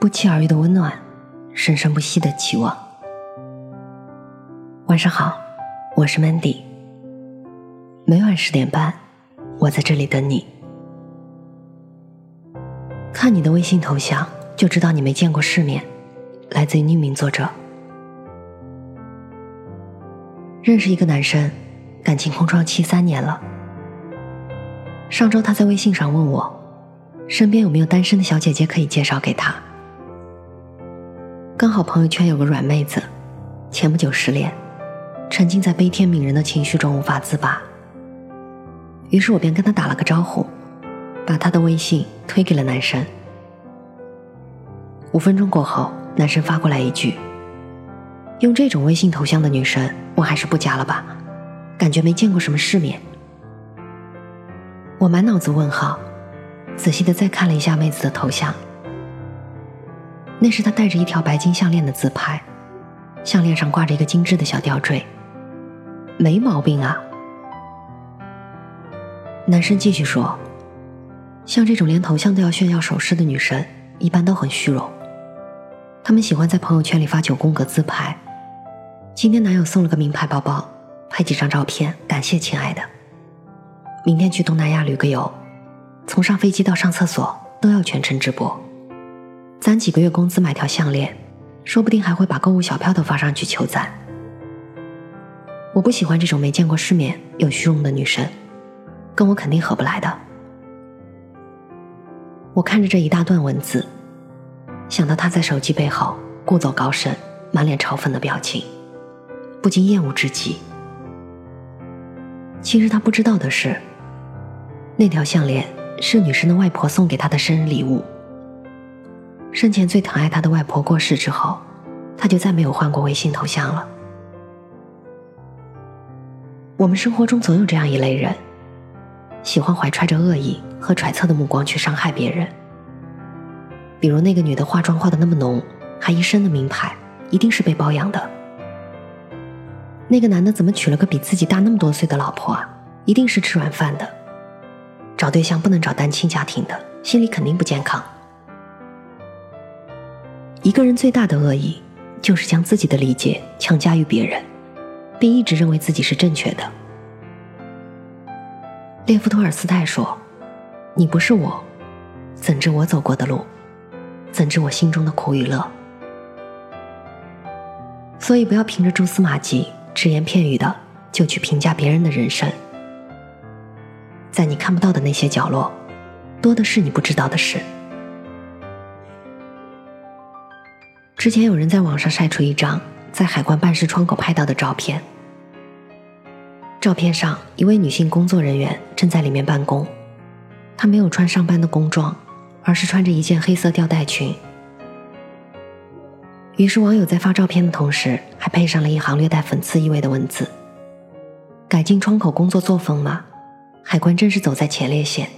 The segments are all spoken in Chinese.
不期而遇的温暖，生生不息的期望。晚上好，我是 Mandy。每晚十点半，我在这里等你。看你的微信头像，就知道你没见过世面。来自于匿名作者。认识一个男生，感情空窗期三年了。上周他在微信上问我，身边有没有单身的小姐姐可以介绍给他。刚好朋友圈有个软妹子，前不久失恋，沉浸在悲天悯人的情绪中无法自拔。于是我便跟他打了个招呼，把他的微信推给了男生。五分钟过后，男生发过来一句：“用这种微信头像的女生，我还是不加了吧，感觉没见过什么世面。”我满脑子问号，仔细的再看了一下妹子的头像，那是她戴着一条白金项链的自拍，项链上挂着一个精致的小吊坠，没毛病啊。男生继续说：“像这种连头像都要炫耀首饰的女生，一般都很虚荣，她们喜欢在朋友圈里发九宫格自拍，今天男友送了个名牌包包，拍几张照片，感谢亲爱的。”明天去东南亚旅个游，从上飞机到上厕所都要全程直播。攒几个月工资买条项链，说不定还会把购物小票都发上去求赞。我不喜欢这种没见过世面又虚荣的女生，跟我肯定合不来的。我看着这一大段文字，想到她在手机背后故作高深、满脸嘲讽的表情，不禁厌恶至极。其实他不知道的是。那条项链是女生的外婆送给她的生日礼物。生前最疼爱他的外婆过世之后，他就再没有换过微信头像了。我们生活中总有这样一类人，喜欢怀揣着恶意和揣测的目光去伤害别人。比如那个女的化妆化的那么浓，还一身的名牌，一定是被包养的。那个男的怎么娶了个比自己大那么多岁的老婆啊？一定是吃软饭的。找对象不能找单亲家庭的，心理肯定不健康。一个人最大的恶意，就是将自己的理解强加于别人，并一直认为自己是正确的。列夫·托尔斯泰说：“你不是我，怎知我走过的路？怎知我心中的苦与乐？”所以，不要凭着蛛丝马迹、只言片语的就去评价别人的人生。在你看不到的那些角落，多的是你不知道的事。之前有人在网上晒出一张在海关办事窗口拍到的照片，照片上一位女性工作人员正在里面办公，她没有穿上班的工装，而是穿着一件黑色吊带裙。于是网友在发照片的同时，还配上了一行略带讽刺意味的文字：“改进窗口工作作风吗？”海关真是走在前列线。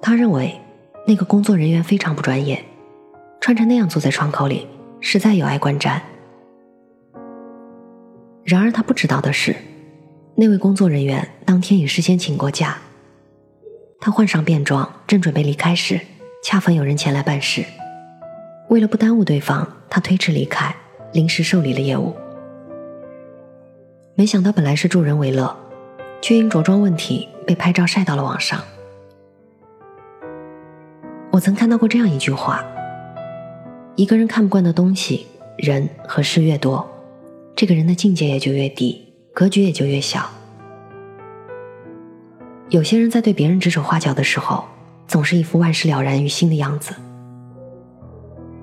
他认为那个工作人员非常不专业，穿成那样坐在窗口里，实在有碍观瞻。然而他不知道的是，那位工作人员当天已事先请过假。他换上便装，正准备离开时，恰逢有人前来办事。为了不耽误对方，他推迟离开，临时受理了业务。没想到本来是助人为乐，却因着装问题被拍照晒到了网上。我曾看到过这样一句话：一个人看不惯的东西、人和事越多，这个人的境界也就越低，格局也就越小。有些人在对别人指手画脚的时候，总是一副万事了然于心的样子，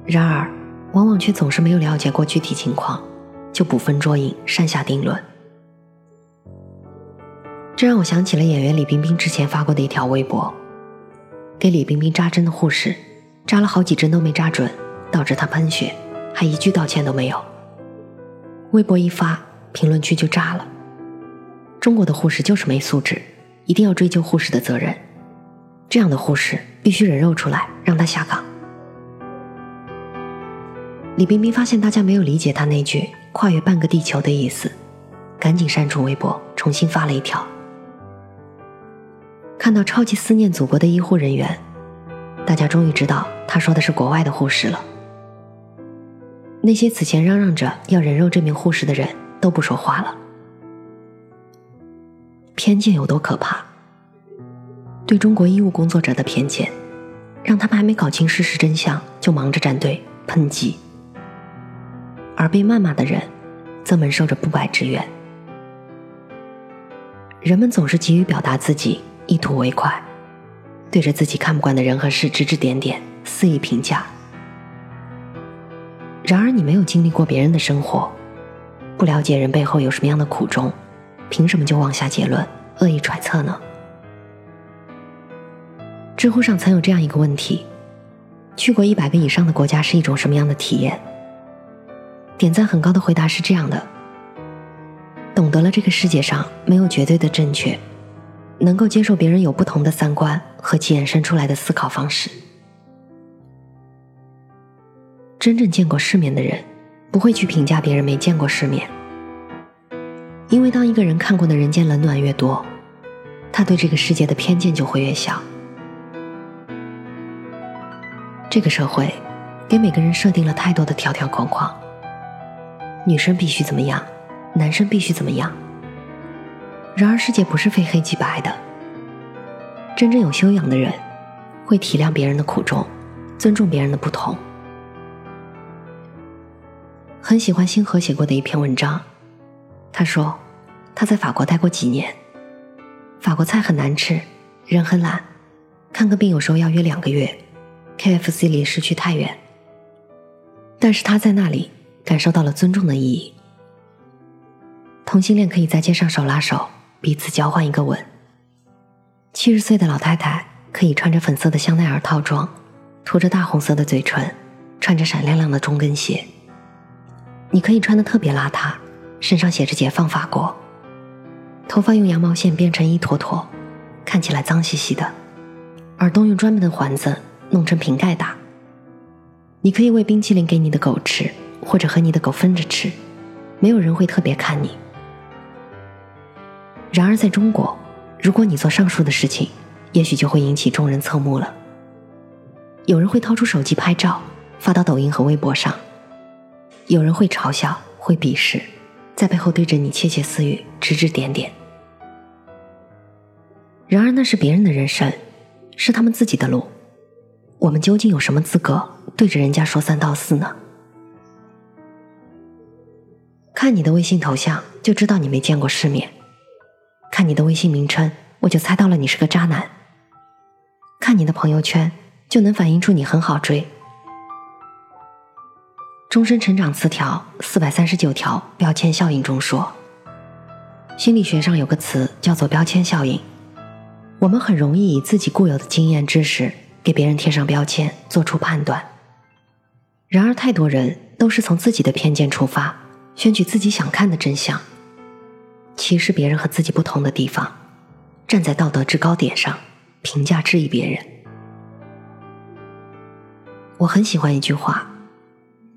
然而往往却总是没有了解过具体情况，就捕风捉影，擅下定论。这让我想起了演员李冰冰之前发过的一条微博，给李冰冰扎针的护士扎了好几针都没扎准，导致她喷血，还一句道歉都没有。微博一发，评论区就炸了。中国的护士就是没素质，一定要追究护士的责任。这样的护士必须人肉出来，让他下岗。李冰冰发现大家没有理解她那句“跨越半个地球”的意思，赶紧删除微博，重新发了一条。看到超级思念祖国的医护人员，大家终于知道他说的是国外的护士了。那些此前嚷嚷着要人肉这名护士的人都不说话了。偏见有多可怕？对中国医务工作者的偏见，让他们还没搞清事实真相就忙着站队抨击，而被谩骂的人，则蒙受着不白之冤。人们总是急于表达自己，一图为快，对着自己看不惯的人和事指指点点，肆意评价。然而，你没有经历过别人的生活，不了解人背后有什么样的苦衷，凭什么就妄下结论、恶意揣测呢？知乎上曾有这样一个问题：去过一百个以上的国家是一种什么样的体验？点赞很高的回答是这样的。懂得了这个世界上没有绝对的正确，能够接受别人有不同的三观和其衍生出来的思考方式。真正见过世面的人，不会去评价别人没见过世面，因为当一个人看过的人间冷暖越多，他对这个世界的偏见就会越小。这个社会给每个人设定了太多的条条框框，女生必须怎么样？男生必须怎么样？然而，世界不是非黑即白的。真正有修养的人，会体谅别人的苦衷，尊重别人的不同。很喜欢星河写过的一篇文章，他说他在法国待过几年，法国菜很难吃，人很懒，看个病有时候要约两个月，KFC 离市区太远。但是他在那里感受到了尊重的意义。同性恋可以在街上手拉手，彼此交换一个吻。七十岁的老太太可以穿着粉色的香奈儿套装，涂着大红色的嘴唇，穿着闪亮亮的中跟鞋。你可以穿的特别邋遢，身上写着“解放法国”，头发用羊毛线编成一坨坨，看起来脏兮兮的，耳洞用专门的环子弄成瓶盖大。你可以喂冰淇淋给你的狗吃，或者和你的狗分着吃，没有人会特别看你。然而，在中国，如果你做上述的事情，也许就会引起众人侧目了。有人会掏出手机拍照，发到抖音和微博上；有人会嘲笑，会鄙视，在背后对着你窃窃私语，指指点点。然而，那是别人的人生，是他们自己的路，我们究竟有什么资格对着人家说三道四呢？看你的微信头像，就知道你没见过世面。看你的微信名称，我就猜到了你是个渣男。看你的朋友圈，就能反映出你很好追。终身成长词条四百三十九条标签效应中说，心理学上有个词叫做标签效应。我们很容易以自己固有的经验知识给别人贴上标签，做出判断。然而，太多人都是从自己的偏见出发，选取自己想看的真相。歧视别人和自己不同的地方，站在道德制高点上评价质疑别人。我很喜欢一句话：“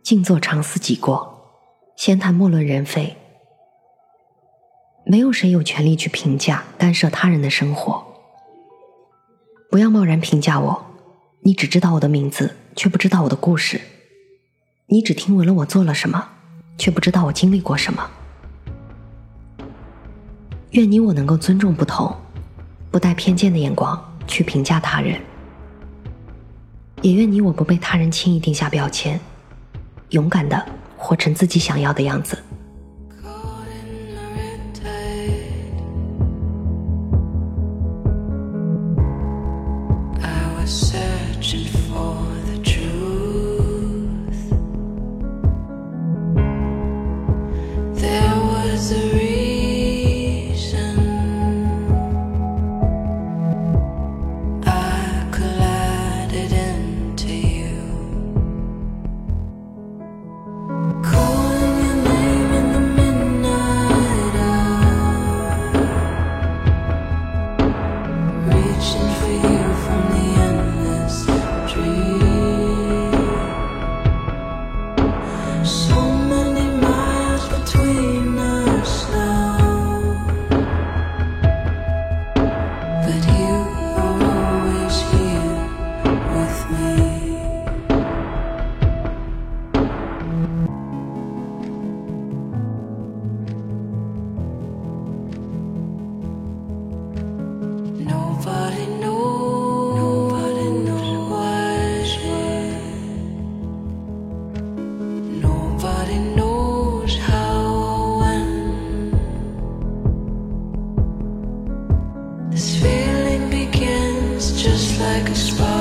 静坐常思己过，闲谈莫论人非。”没有谁有权利去评价、干涉他人的生活。不要贸然评价我，你只知道我的名字，却不知道我的故事；你只听闻了我做了什么，却不知道我经历过什么。愿你我能够尊重不同不带偏见的眼光去评价他人。也愿你我不被他人轻易定下标签勇敢的活成自己想要的样子。I was searching for This feeling begins just like a spark.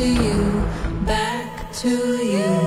to you, back to you.